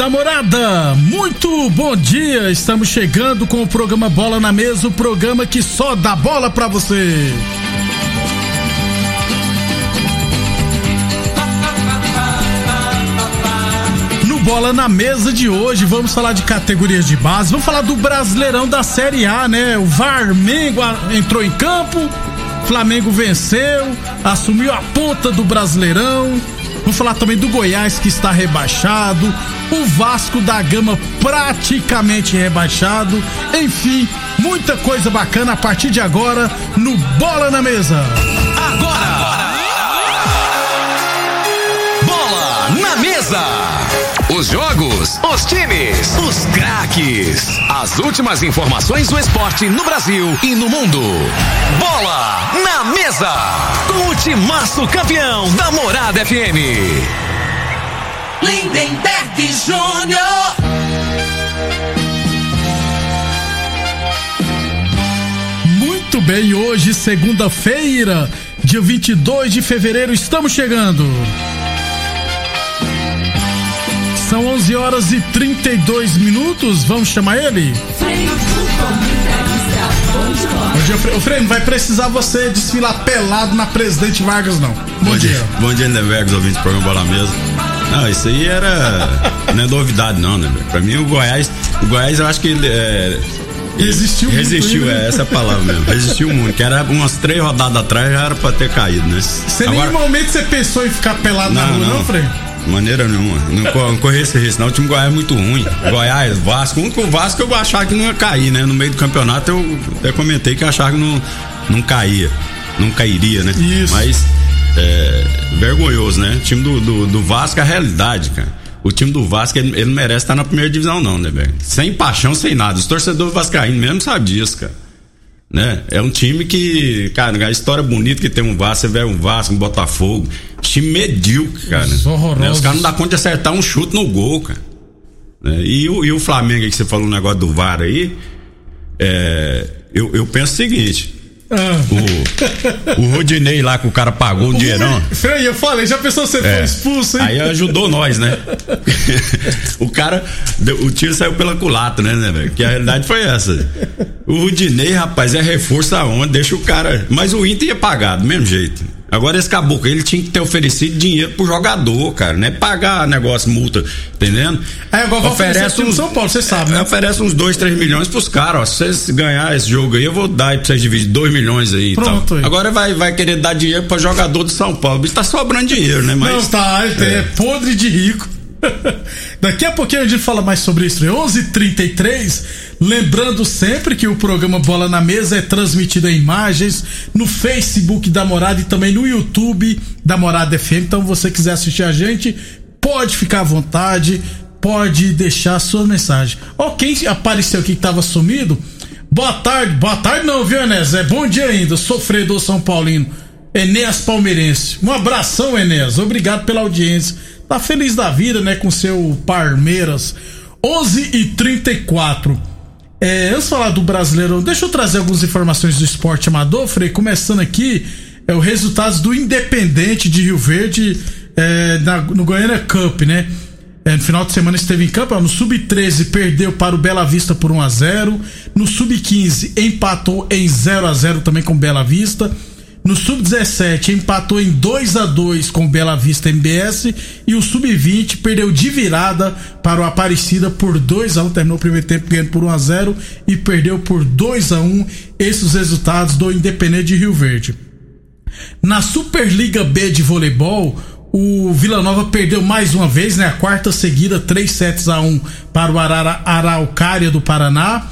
Da morada, muito bom dia. Estamos chegando com o programa Bola na Mesa o programa que só dá bola pra você. No Bola na Mesa de hoje, vamos falar de categorias de base, vamos falar do Brasileirão da Série A, né? O Varmengo entrou em campo, Flamengo venceu, assumiu a ponta do Brasileirão. Vamos falar também do Goiás que está rebaixado, o Vasco da Gama praticamente rebaixado. Enfim, muita coisa bacana a partir de agora no Bola na Mesa. Agora! Bola na Mesa! Os jogos, os times, os craques. As últimas informações do esporte no Brasil e no mundo. Bola na Mesa! Com o timaço campeão da Morada FM. Lindenberg Júnior. Muito bem, hoje, segunda-feira, dia 22 de fevereiro, estamos chegando. São 11 horas e 32 minutos, vamos chamar ele? Bom dia. Ô, Frei, não vai precisar você desfilar pelado na Presidente Vargas, não. Bom, dia. Bom dia, Nevergs, ouvintes do programa Bola Mesa. Não, isso aí era. não é novidade, não, né? velho? Pra mim, o Goiás. O Goiás, eu acho que ele. É, Resistiu muito, Resistiu, né? é essa a palavra mesmo. Resistiu muito. Que era umas três rodadas atrás já era pra ter caído, né? Você em nenhum momento você pensou em ficar pelado na Não, rua, não, não. Frei? Maneira nenhuma. Não, co- não correr esse risco, não. O time do Goiás é muito ruim. Goiás, Vasco. O único Vasco eu achava que não ia cair, né? No meio do campeonato eu até comentei que eu achava que não, não caía. Não cairia, né? Isso. Mas é, vergonhoso, né? O time do, do, do Vasco é a realidade, cara. O time do Vasco, ele, ele não merece estar na primeira divisão, não, né, velho? Sem paixão, sem nada. Os torcedores vascaínos mesmo sabem disso, cara né? É um time que, cara, a história bonita que tem um Vasco, você vê um Vasco, um Botafogo, time medíocre, cara. Né? Os caras não dão conta de acertar um chute no gol, cara. Né? E, o, e o Flamengo que você falou um negócio do VAR aí, é, eu, eu penso o seguinte. Ah. O, o Rodinei lá que o cara pagou um dinheirão. Frei, eu falei, já pensou você É. foi expulso, hein? Aí ajudou nós, né? o cara, o tiro saiu pela culata, né, né, velho? Que a realidade foi essa. O Rudinei, rapaz, é reforço aonde? Deixa o cara. Mas o Inter ia pagar, do mesmo jeito. Agora esse caboclo, ele tinha que ter oferecido dinheiro pro jogador, cara, não é pagar negócio, multa, entendendo? É igual pro time de São Paulo, você sabe, né? Oferece uns 2, 3 milhões pros caras, ó. Se vocês ganhar esse jogo aí, eu vou dar aí pra vocês dividir 2 milhões aí Pronto, aí. Agora vai, vai querer dar dinheiro pra jogador do São Paulo. O bicho tá sobrando dinheiro, né? Mas, Não, tá, é, é podre de rico. Daqui a pouquinho a gente fala mais sobre isso. 11:33. Lembrando sempre que o programa Bola na Mesa é transmitido em imagens no Facebook da Morada e também no YouTube da Morada FM. Então, você quiser assistir a gente, pode ficar à vontade, pode deixar a sua mensagem. Ó, quem apareceu aqui que tava sumido? Boa tarde, boa tarde não, viu, Enéas? É bom dia ainda, sofredor São Paulino. Enéas Palmeirense. Um abração, Enéas. Obrigado pela audiência. Tá feliz da vida, né, com seu Palmeiras. 11 e 34. É, antes de falar do Brasileirão, deixa eu trazer algumas informações do esporte amador, Frei. Começando aqui, é o resultados do Independente de Rio Verde é, na- no Goiânia Cup, né? É, no final de semana esteve em campo, no Sub-13 perdeu para o Bela Vista por 1 a 0 No Sub-15 empatou em 0 a 0 também com Bela Vista. No Sub-17 empatou em 2 a 2 com Bela Vista MBS. E o Sub-20 perdeu de virada para o Aparecida por 2 a 1 Terminou o primeiro tempo ganhando por 1 a 0 e perdeu por 2 a 1 Esses os resultados do Independente de Rio Verde. Na Superliga B de voleibol, o Vila Nova perdeu mais uma vez, né? A quarta seguida, 3 sets a 1 para o Arara, Araucária do Paraná.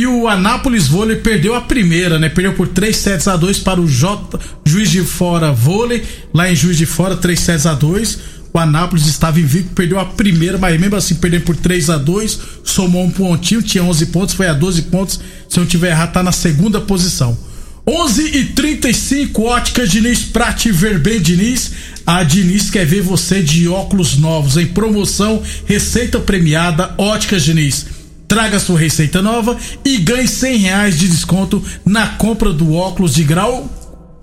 E o Anápolis Vôlei perdeu a primeira, né? Perdeu por 3 sets a 2 para o J, Juiz de Fora Vôlei, lá em Juiz de Fora, 3 sets a 2. O Anápolis estava invicto, perdeu a primeira, mas mesmo assim perdeu por 3 a 2 somou um pontinho, tinha 11 pontos, foi a 12 pontos. Se eu não tiver errado, tá na segunda posição. 11 e 35 Ótica Diniz Prate Verben Diniz. A Diniz quer ver você de óculos novos em promoção, receita premiada Ótica Diniz. Traga sua receita nova e ganhe 100 reais de desconto na compra do óculos de grau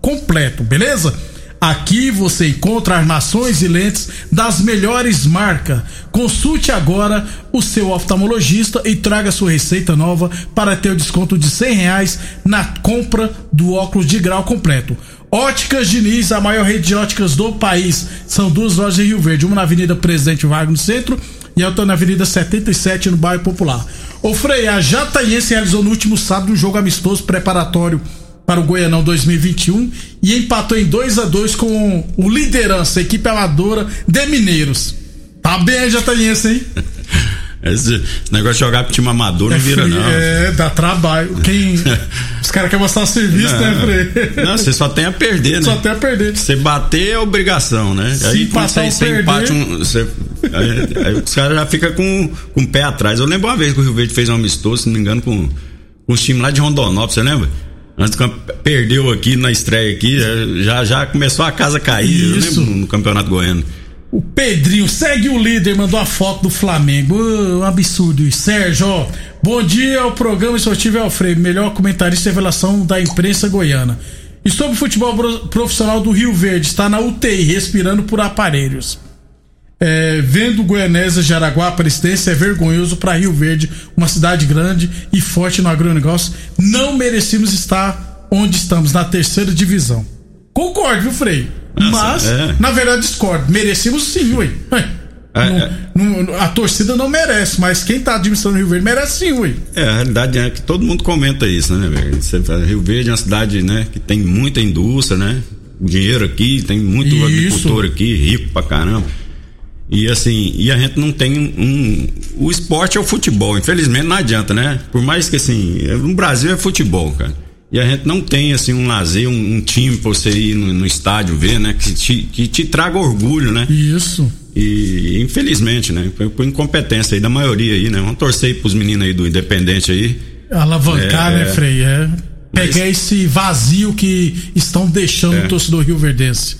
completo, beleza? Aqui você encontra armações e lentes das melhores marcas. Consulte agora o seu oftalmologista e traga sua receita nova para ter o desconto de cem reais na compra do óculos de grau completo. Óticas Diniz, a maior rede de óticas do país. São duas lojas em Rio Verde, uma na Avenida Presidente Vargas no centro e a outra na Avenida 77 no bairro Popular. O Frei, a Jataiense realizou no último sábado um jogo amistoso preparatório para o Goianão 2021 e empatou em 2 a 2 com o liderança, a equipe amadora de Mineiros. Tá bem aí, Jataiense, hein? Esse, negócio de jogar pro time amador não é vira, não. É, dá trabalho. Quem. os caras querem mostrar serviço, não, né, Frei? Não, você só tem a perder, né? Só tem a perder. Você bater é obrigação, né? Se aí quando você, você empate um. Você, aí, aí, os caras já ficam com, com o pé atrás. Eu lembro uma vez que o Rio Verde fez um amistoso, se não me engano, com, com os times lá de Rondonópolis, você lembra? Antes perdeu aqui na estreia aqui, já, já começou a casa cair, Isso. eu lembro no Campeonato Goiano. O Pedrinho, segue o líder, mandou a foto do Flamengo. Oh, um absurdo isso. Sérgio, ó, bom dia ao programa esportivo Alfredo, melhor comentarista e revelação da imprensa goiana. E sobre o futebol profissional do Rio Verde, está na UTI, respirando por aparelhos. É, vendo Goianésia de Araguá, é vergonhoso para Rio Verde, uma cidade grande e forte no agronegócio. Não merecemos estar onde estamos, na terceira divisão. Concordo, viu, Frei? Nossa, Mas, é. na verdade, discordo. Merecemos sim, ué. É, não- não- a torcida não merece, mas quem tá administrando o Rio Verde merece sim, ué. É, a realidade é que todo mundo comenta isso, né, velho? Rio Verde é uma cidade, né, que tem muita indústria, né? Dinheiro aqui, tem muito Isso. agricultor aqui, rico pra caramba. E assim, e a gente não tem um. O esporte é o futebol, infelizmente não adianta, né? Por mais que assim, no Brasil é futebol, cara. E a gente não tem assim um lazer, um, um time pra você ir no, no estádio ver, né? Que te, que te traga orgulho, né? Isso. E infelizmente, né? Por, por incompetência aí da maioria aí, né? Vamos torcer aí pros meninos aí do Independente aí. Alavancar, É, né, é. Frei? É. Mas- Pegar esse vazio que estão deixando É. o torcedor Rio Verdense.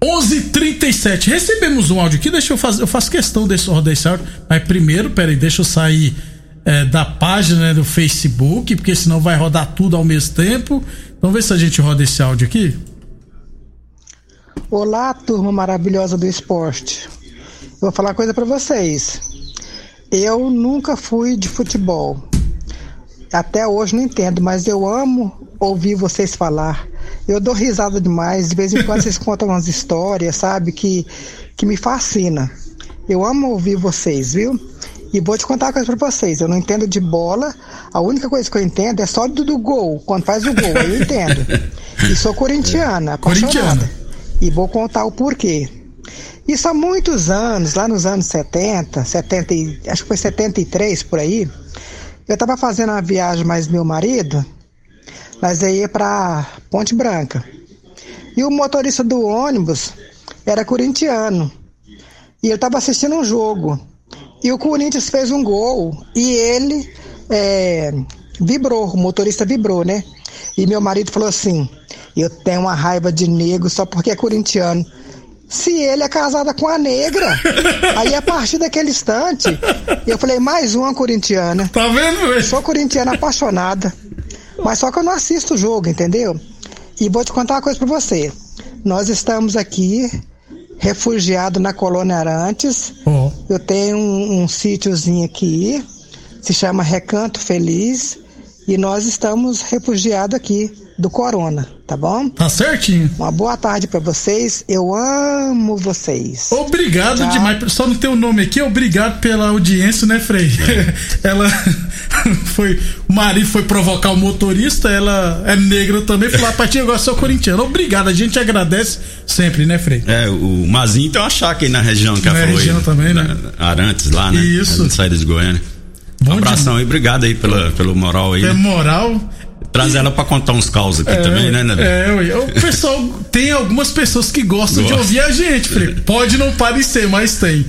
11:37 Recebemos um áudio aqui, deixa eu fazer, eu faço questão desse rodar esse áudio, mas primeiro, peraí, deixa eu sair é, da página né, do Facebook, porque senão vai rodar tudo ao mesmo tempo. Vamos ver se a gente roda esse áudio aqui. Olá, turma maravilhosa do esporte. Vou falar uma coisa pra vocês. Eu nunca fui de futebol. Até hoje não entendo, mas eu amo ouvir vocês falar. Eu dou risada demais. De vez em quando vocês contam umas histórias, sabe, que, que me fascina. Eu amo ouvir vocês, viu? E vou te contar uma coisa pra vocês. Eu não entendo de bola. A única coisa que eu entendo é só do, do gol. Quando faz o gol, eu entendo. E sou corintiana, apaixonada. Corintiana. E vou contar o porquê. Isso há muitos anos, lá nos anos 70, 70 e- acho que foi 73 por aí. Eu estava fazendo uma viagem mais meu marido, nós ia para Ponte Branca. E o motorista do ônibus era corintiano. E ele estava assistindo um jogo. E o Corinthians fez um gol e ele é, vibrou, o motorista vibrou, né? E meu marido falou assim: Eu tenho uma raiva de negro só porque é corintiano. Se ele é casada com a negra. Aí a partir daquele instante, eu falei: Mais uma corintiana. Tá vendo, velho? Sou corintiana apaixonada. Mas só que eu não assisto o jogo, entendeu? E vou te contar uma coisa pra você. Nós estamos aqui, refugiados na colônia Arantes. Ó, Eu tenho um, um sítiozinho aqui, se chama Recanto Feliz. E nós estamos refugiados aqui do Corona, tá bom? tá certinho. Uma boa tarde pra vocês. Eu amo vocês. Obrigado Tchau. demais. Só não tem o nome aqui, obrigado pela audiência, né, Frei? ela foi. O marido foi provocar o motorista, ela é negra também, falou: de agora sou corintiano. Obrigado, a gente agradece sempre, né, Frei? É, o Mazinho tem uma chácara aí na região que Na ela falou região aí, também, né? Arantes lá, né? Isso. Na saída de Goiânia. Bom um abração aí, obrigado aí pela, pelo moral aí. É moral. Traz ela pra contar uns caos aqui é, também, né? É, o pessoal, tem algumas pessoas que gostam Gosta. de ouvir a gente, Frei. Pode não parecer, mas tem.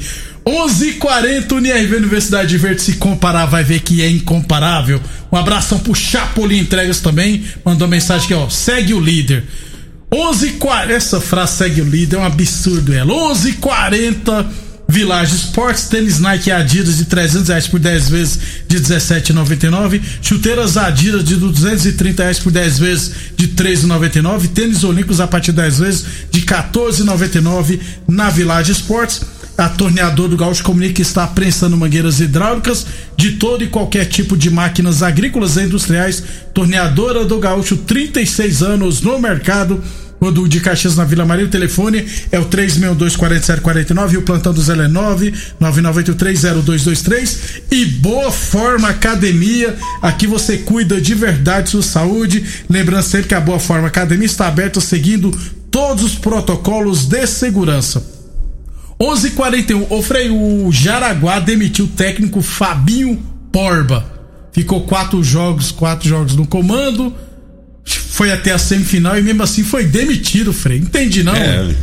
11:40 UNIRV Universidade de Verde se comparar vai ver que é incomparável. Um abração pro Chapolin Entregas também, mandou mensagem aqui, ó, segue o líder. 11:40 essa frase segue o líder, é um absurdo ela. 11:40 Village Sports, tênis Nike Adidas de 300 reais por 10 vezes de 17,99. Chuteiras Adidas de 230 reais por 10 vezes de 3,99. Tênis Olímpicos a partir de 10 vezes de 14,99 na Village Sports. A torneadora do Gaúcho comunica que está prensando mangueiras hidráulicas de todo e qualquer tipo de máquinas agrícolas e industriais. Torneadora do Gaúcho, 36 anos no mercado. Quando de Caxias na Vila Maria, o telefone é o 362-4749 e o plantão do Zé é 999830223 e Boa Forma Academia, aqui você cuida de verdade sua saúde, lembrando sempre que a Boa Forma Academia está aberta seguindo todos os protocolos de segurança. 11:41. O Frei, o Jaraguá demitiu o técnico Fabinho Porba. Ficou quatro jogos, quatro jogos no comando. Foi até a semifinal e mesmo assim foi demitido, Frei. Entendi não. É,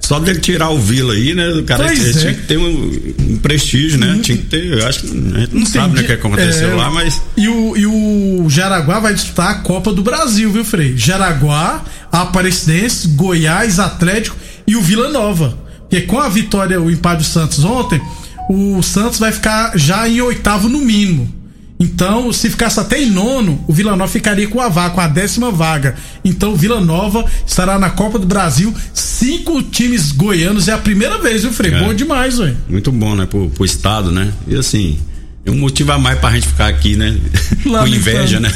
só dele tirar o Vila aí, né? O cara tinha, é. tinha, que ter um, um prestígio, né? Hum. Tinha que ter. Eu acho que a gente não Entendi. sabe né, o que aconteceu é, lá, mas. E o, e o Jaraguá vai disputar a Copa do Brasil, viu, Frei? Jaraguá, Aparecidense, Goiás, Atlético e o Vila Nova. Porque com a vitória, o empate do Santos ontem, o Santos vai ficar já em oitavo no mínimo. Então, se ficasse até em nono, o Vila Nova ficaria com a vaga, com a décima vaga. Então, o Vila Nova estará na Copa do Brasil. Cinco times goianos é a primeira vez, viu, Frei? É, bom demais, velho. Muito bom, né, pro, pro estado, né? E assim, é um motivo a mais pra gente ficar aqui, né? com inveja, né?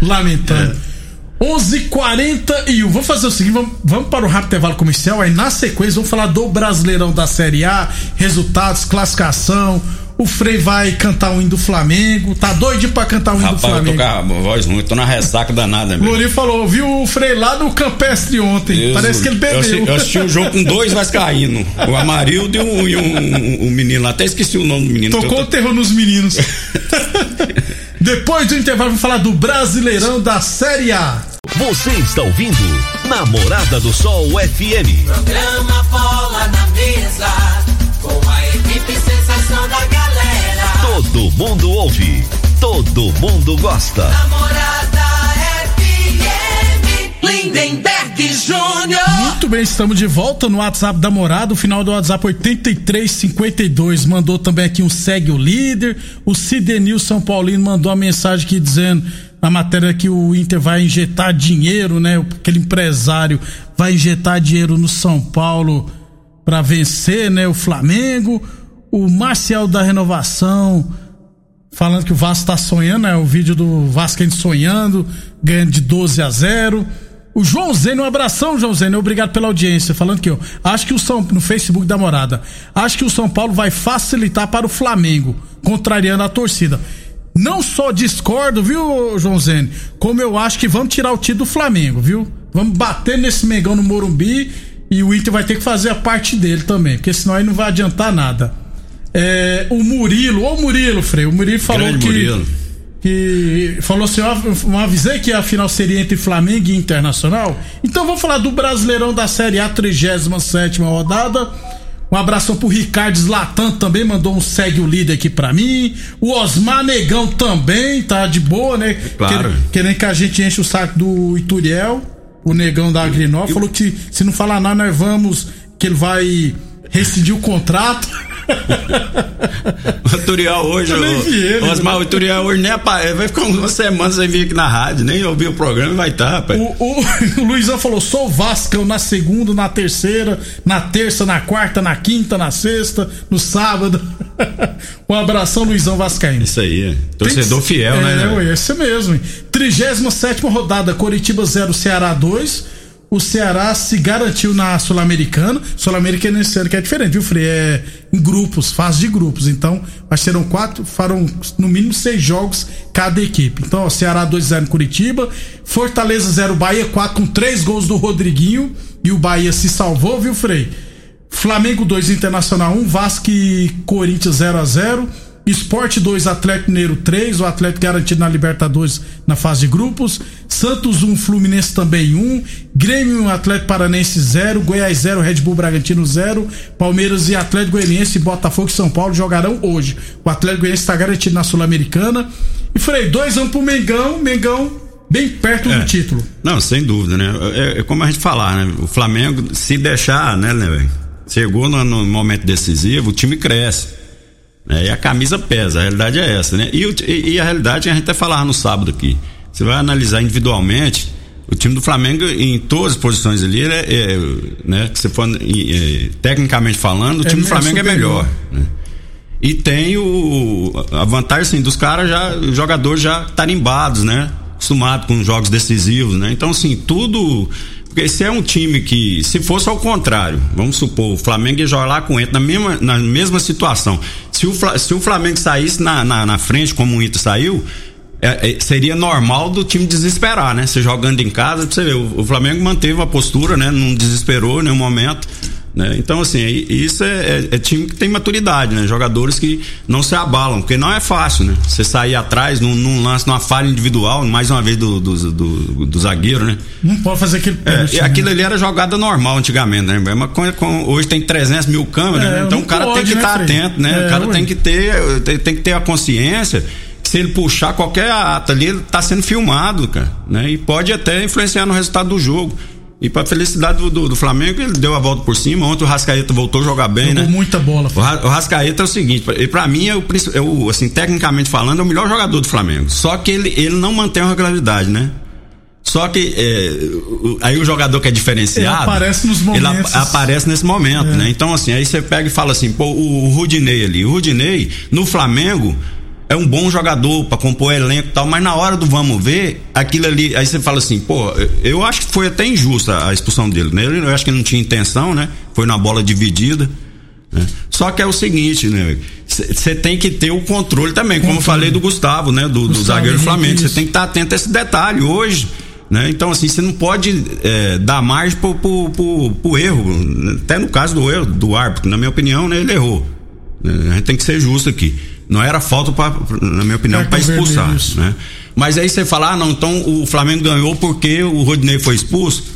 Lamentando. É. 11:41. Vamos fazer o seguinte, vamos, vamos, para o rápido intervalo comercial. Aí na sequência vamos falar do Brasileirão da Série A, resultados, classificação. O Frei vai cantar o hino do Flamengo. Tá doidinho pra cantar o hino Rapaz, do Flamengo. Eu tô voz ruim, tô na ressaca danada mesmo. Lourinho falou, viu o Frei lá no Campestre ontem. Deus Parece que ele bebeu. Eu assisti, eu assisti um jogo com dois vascaínos. O Amarildo e um, um, um, um menino lá. Até esqueci o nome do menino. Tocou o terror nos meninos. Depois do intervalo, vamos falar do Brasileirão da Série A. Você está ouvindo Namorada do Sol FM. Programa Bola na Mesa, com a equipe sensação da galera. Todo mundo ouve, todo mundo gosta. Namorada FM, Lindenberg Júnior. Muito bem, estamos de volta no WhatsApp da Morada, o final do WhatsApp 8352. Mandou também aqui um segue o líder. O Cidenil São Paulino mandou uma mensagem aqui dizendo na matéria que o Inter vai injetar dinheiro, né? Aquele empresário vai injetar dinheiro no São Paulo para vencer, né? O Flamengo. O Marcial da Renovação falando que o Vasco tá sonhando, né? O vídeo do Vasco sonhando, ganhando de 12 a 0. O João Zeno, um abração, João Zeno, obrigado pela audiência. Falando que eu acho que o São no Facebook da morada, acho que o São Paulo vai facilitar para o Flamengo, contrariando a torcida. Não só discordo, viu, João Zene, como eu acho que vamos tirar o título do Flamengo, viu? Vamos bater nesse Mengão no Morumbi e o Inter vai ter que fazer a parte dele também, porque senão aí não vai adiantar nada. É, o Murilo, ô Murilo, Frei, o Murilo falou Grande que. Murilo. Que falou assim: eu avisei que a final seria entre Flamengo e Internacional. Então vamos falar do Brasileirão da Série A, 37 rodada. Um abração pro Ricardo Zlatan também, mandou um segue o líder aqui pra mim. O Osmar Negão também, tá de boa, né? Claro. Querendo que a gente enche o saco do Ituriel, o Negão da Agrinó. Falou que se não falar nada, nós vamos, que ele vai rescindir o contrato. O Turiel hoje, o, ele, Osmar, né? o Turiel hoje nem aparece, vai ficar uma semana sem vir aqui na rádio, nem ouvir o programa vai estar, tá, o, o, o, Luizão falou, sou Vascão na segunda, na terceira, na terça, na quarta, na quinta, na sexta, no sábado. um abração, Luizão Vascaíno. Isso aí, torcedor Tem, fiel, né, é, né? É, esse mesmo. 37 rodada, Coritiba 0, Ceará 2 o Ceará se garantiu na Sul-Americana. Sul-Americana esse ano que é diferente, viu, Frei? É em grupos, fase de grupos. Então, mas serão quatro, farão no mínimo seis jogos cada equipe. Então, ó, Ceará 2x0 Curitiba, Fortaleza 0 Bahia 4 com três gols do Rodriguinho. E o Bahia se salvou, viu, Frei? Flamengo 2 Internacional 1, Vasco e Corinthians 0 a 0 Esporte 2, Atlético Mineiro 3, o Atlético garantido na Libertadores na fase de grupos. Santos 1, Fluminense também 1. Grêmio 1, Atlético Paranense 0. Goiás 0, Red Bull Bragantino 0. Palmeiras e Atlético Goianiense, Botafogo e São Paulo jogarão hoje. O Atlético Goianiense está garantido na Sul-Americana. E falei, 2 1 pro Mengão, Mengão bem perto É. do título. Não, sem dúvida, né? É, é como a gente falar, né? O Flamengo, se deixar, né, né, velho? Chegou no, no momento decisivo, o time cresce. Né? E a camisa pesa, a realidade é essa, né? E, e- e a realidade, a gente até falava no sábado aqui. Você vai analisar individualmente, o time do Flamengo, em todas as posições ali, ele é, é, né? Que você for, é, tecnicamente falando, o É time do Flamengo é melhor. Né? E tem o a vantagem assim, dos caras já os jogadores já tarimbados, né? Acostumados com jogos decisivos, né? Então assim, tudo porque se é um time que se fosse ao contrário, vamos supor, o Flamengo ia jogar lá com o Inter na mesma na mesma situação. Se o se o Flamengo saísse na, na, na frente como o Inter saiu, é, é, seria normal do time desesperar, né? Você jogando em casa, você ver, o, o Flamengo manteve a postura, né? Não desesperou em nenhum momento. Né? Então, assim, isso é, é- é time que tem maturidade, né? Jogadores que não se abalam, porque não é fácil, né? Você sair atrás num, num lance, numa falha individual, mais uma vez do, do, do, do zagueiro, né? Não pode fazer aquele É, pênalti, e né? aquilo ali era jogada normal antigamente, né? Mas com- com- hoje tem 300 mil câmeras, É, né? Então o cara pode, tem que né, estar Frei? atento, né? É, o cara tem que ter tem, tem que ter a consciência que se ele puxar qualquer ato ali, ele tá sendo filmado, cara, né? E pode até influenciar no resultado do jogo. E pra felicidade do, do, do Flamengo, ele deu a volta por cima. Ontem o Rascaeta voltou a jogar bem, Jogou né? muita bola. O, Ra- o Rascaeta é o seguinte, pra- e pra mim é o, é o, assim, tecnicamente falando, é o melhor jogador do Flamengo. Só que ele, ele não mantém uma regularidade, né? Só que é, aí o jogador que é diferenciado. Ele aparece nos ele momentos. É. ap- aparece nesse momento, né? Então, assim, aí você pega e fala assim, pô, o, o Rudinei ali. O Rudinei, no Flamengo, é um bom jogador pra compor elenco e tal, mas na hora do vamos ver, aquilo ali. Aí você fala assim, pô, eu acho que foi até injusta a expulsão dele, né? Eu acho que ele não tinha intenção, né? Foi na bola dividida. né? Só que é o seguinte, né? Você tem que ter o controle também, como eu falei do Gustavo, né? Do, do zagueiro do Flamengo. Você tem que estar atento a esse detalhe hoje. Né? Então, assim, você não pode é, dar margem pro, pro, pro, pro erro. Até no caso do erro do árbitro, na minha opinião, né, ele errou. né? A gente tem que ser justo aqui. Não era falta, pra, na minha opinião, para expulsar. Né? Mas aí você fala, ah, não, então o Flamengo ganhou porque o Rodinei foi expulso.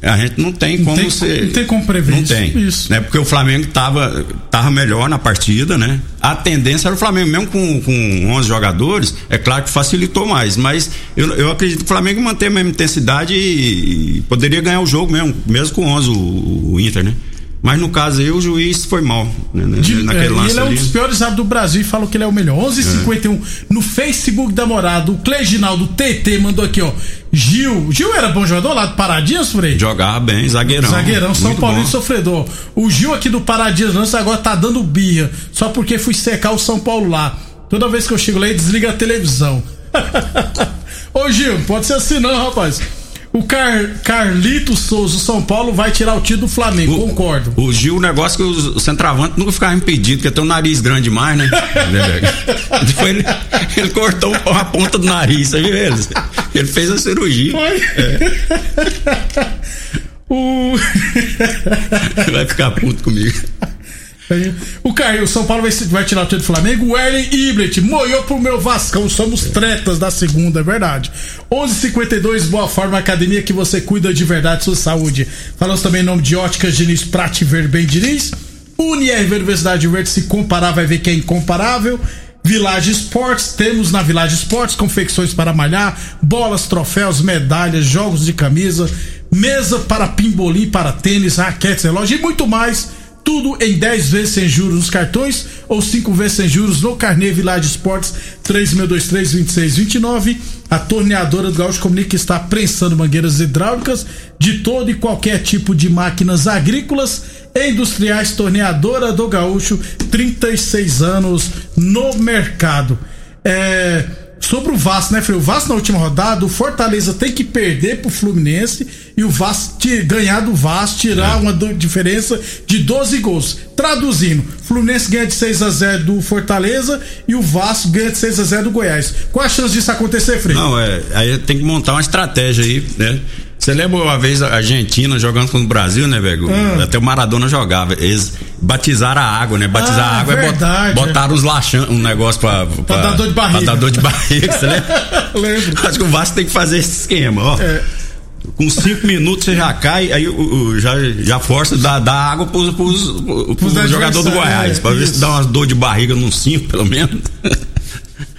A gente não tem Não como tem- ser. não tem como prever Não isso. tem. Isso. Né? Porque o Flamengo tava, tava melhor na partida, né? A tendência era o Flamengo, mesmo com, com 11 jogadores, é claro que facilitou mais. Mas eu, eu acredito que o Flamengo mantém a mesma intensidade e, e poderia ganhar o jogo mesmo, mesmo com 11 o, o Inter, né? Mas no caso aí, o juiz foi mal, né? De- Naquele é, lance ele é um ali. dos piores árbitros do Brasil e falou que ele é o melhor. 11:51 no Facebook da Morada. O Cleginaldo TT mandou aqui, ó. Gil. Gil era bom jogador lá do Paradinhas, Frei? Jogava bem, zagueirão. Zagueirão, São Paulino bom. sofredor. O Gil aqui do Paradinhas Lança agora tá dando birra. Só porque fui secar o São Paulo lá. Toda vez que eu chego lá, ele desliga a televisão. Ô Gil, pode ser assim não, rapaz. O Car Carlito Souza, o São Paulo, vai tirar o título do Flamengo, concordo. O Gil, o negócio que o centroavante nunca ficava impedido, porque tem um nariz grande demais, né? Depois ele, ele cortou a ponta do nariz, você viu ele? Ele fez a cirurgia. O. Vai ficar puto comigo. O Caio, o São Paulo vai, vai tirar o do Flamengo. O Erlen Iblet moiou pro meu Vascão. Somos tretas da segunda, é verdade. 11:52 Boa Forma Academia que você cuida de verdade sua saúde. Falamos também em nome de Óticas Diniz, Prate Ver Bem Diniz. UniRV Universidade Verde, se comparar, vai ver que é incomparável. Village Esportes, temos na Village Esportes confecções para malhar, bolas, troféus, medalhas, jogos de camisa, mesa para pimbolim, para tênis, raquetes, relógio e muito mais. Tudo em 10 vezes sem juros nos cartões ou 5 vezes sem juros no Carnê Village Esportes 3623-2629. A torneadora do Gaúcho comunica que está prensando mangueiras hidráulicas de todo e qualquer tipo de máquinas agrícolas e industriais. Torneadora do Gaúcho, 36 anos no mercado. É, sobre o Vasco, né, Frei? O Vasco na última rodada, o Fortaleza tem que perder pro Fluminense e o Vasco ganhar do Vasco, tirar uma do- diferença de 12 gols. Traduzindo, Fluminense ganha de 6 a 0 do Fortaleza e o Vasco ganha de 6 a 0 do Goiás. Qual a chance disso acontecer, Frei? Não, é, aí tem que montar uma estratégia aí, né? Você lembra uma vez a Argentina jogando contra o Brasil, né, velho? Ah. Até o Maradona jogava. Eles batizaram a água, né? Batizar Ah, a água é bot- verdade, botaram os laxan, um negócio pra, pra, dar dor de barriga. Pra dar dor de barriga, você lembra? Lembro. Acho que o Vasco tem que fazer esse esquema, ó. É. Com cinco minutos você já cai, aí o, já, já força dar, dar água pros, pros, pros, Pros jogadores do adversários, Goiás, é, pra ver se dá umas dor de barriga nos cinco, pelo menos.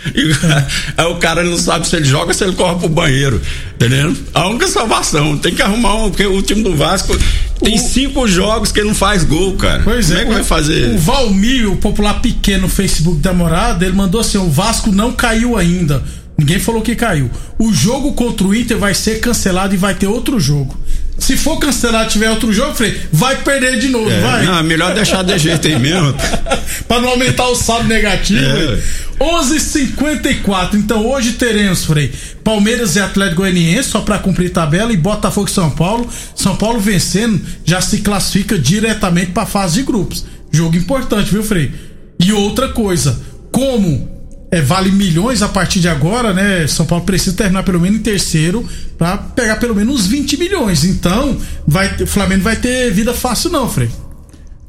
E aí o cara não sabe se ele joga ou se ele corre pro banheiro. Entendendo? A única salvação. Tem que arrumar um. Porque o time do Vasco tem O- cinco jogos que ele não faz gol, cara. Pois Como é, é que o- vai fazer? O Valmir, o popular pequeno no Facebook da morada, ele mandou assim: o Vasco não caiu ainda. Ninguém falou que caiu. O jogo contra o Inter vai ser cancelado e vai ter outro jogo. Se for cancelado e tiver outro jogo, falei, vai perder de novo, É, vai. não, é melhor deixar de jeito aí mesmo. pra não aumentar o saldo negativo. É. hein? 11:54. Então hoje teremos, Frei, Palmeiras e Atlético Goianiense só pra cumprir tabela e Botafogo e São Paulo. São Paulo vencendo já se classifica diretamente pra fase de grupos. Jogo importante, viu, Frei? E outra coisa, como é, vale milhões a partir de agora, né? São Paulo precisa terminar pelo menos em terceiro pra pegar pelo menos uns 20 milhões. Então, vai, o Flamengo vai ter vida fácil não, Frei.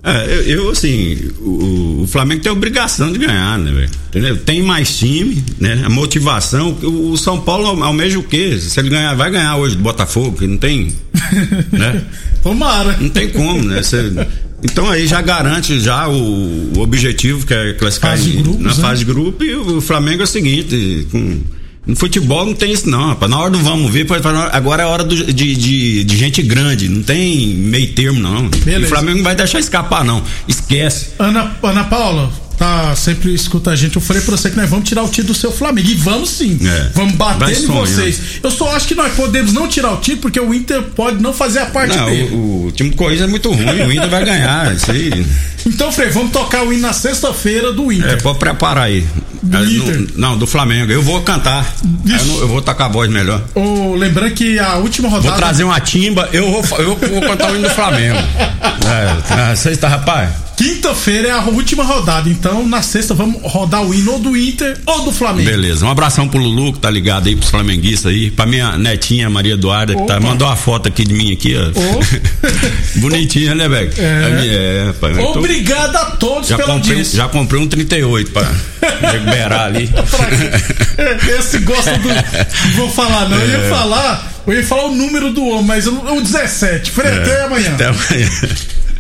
É, eu, eu, assim, o, o Flamengo tem a obrigação de ganhar, né, velho? Entendeu? Tem mais time, né? A motivação. O, o SãoAlo almeja o quê? Se ele ganhar, vai ganhar hoje do Botafogo, que não tem. né? Tomara. Não tem como, né? Cê- então aí já garante já o, o objetivo que é classificar Fase em- grupos, na né? fase de grupo e o Flamengo é o seguinte, com, no futebol não tem isso não, rapaz. Na hora do vamos ver, agora é hora do- de, de, de gente grande, não tem meio termo não. Beleza. O Flamengo não vai deixar escapar não, esquece. Ana, Ana Paula, tá, sempre escuta a gente. Eu falei pra você que nós vamos tirar o título do seu Flamengo. E vamos sim. É. Vamos bater em vocês. Eu só acho que nós podemos não tirar o título porque o Inter pode não fazer a parte Não, dele. o, o time do Corinthians é muito ruim, o Inter vai ganhar, isso aí. Então, Frei, vamos tocar o hino na sexta-feira do Inter. É, pode preparar aí. Do Aí, Inter. no- não, do Flamengo. Eu vou cantar. Eu, não- eu vou tacar a voz melhor. Ô, lembrando que a última rodada. Vou trazer uma timba, eu vou, eu vou cantar o hino do Flamengo. É, tá, sexta, rapaz. Quinta-feira é a última rodada. Então, na sexta, vamos rodar o hino ou do Inter ou do Flamengo. Beleza, um abração pro Lulu que tá ligado aí, pros flamenguistas aí, pra minha netinha Maria Eduarda, que tá, mandou uma foto aqui de mim aqui, ó. Bonitinha, né, velho? É. é rapaz. eu tô- Obrigado a todos já, pela comprei, já comprei um 38 pra liberar ali. Esse gosta do. Vou falar, não. Eu É. ia falar. Eu ia falar o número do homem, mas eu- o 17. Frei, até amanhã. Até amanhã.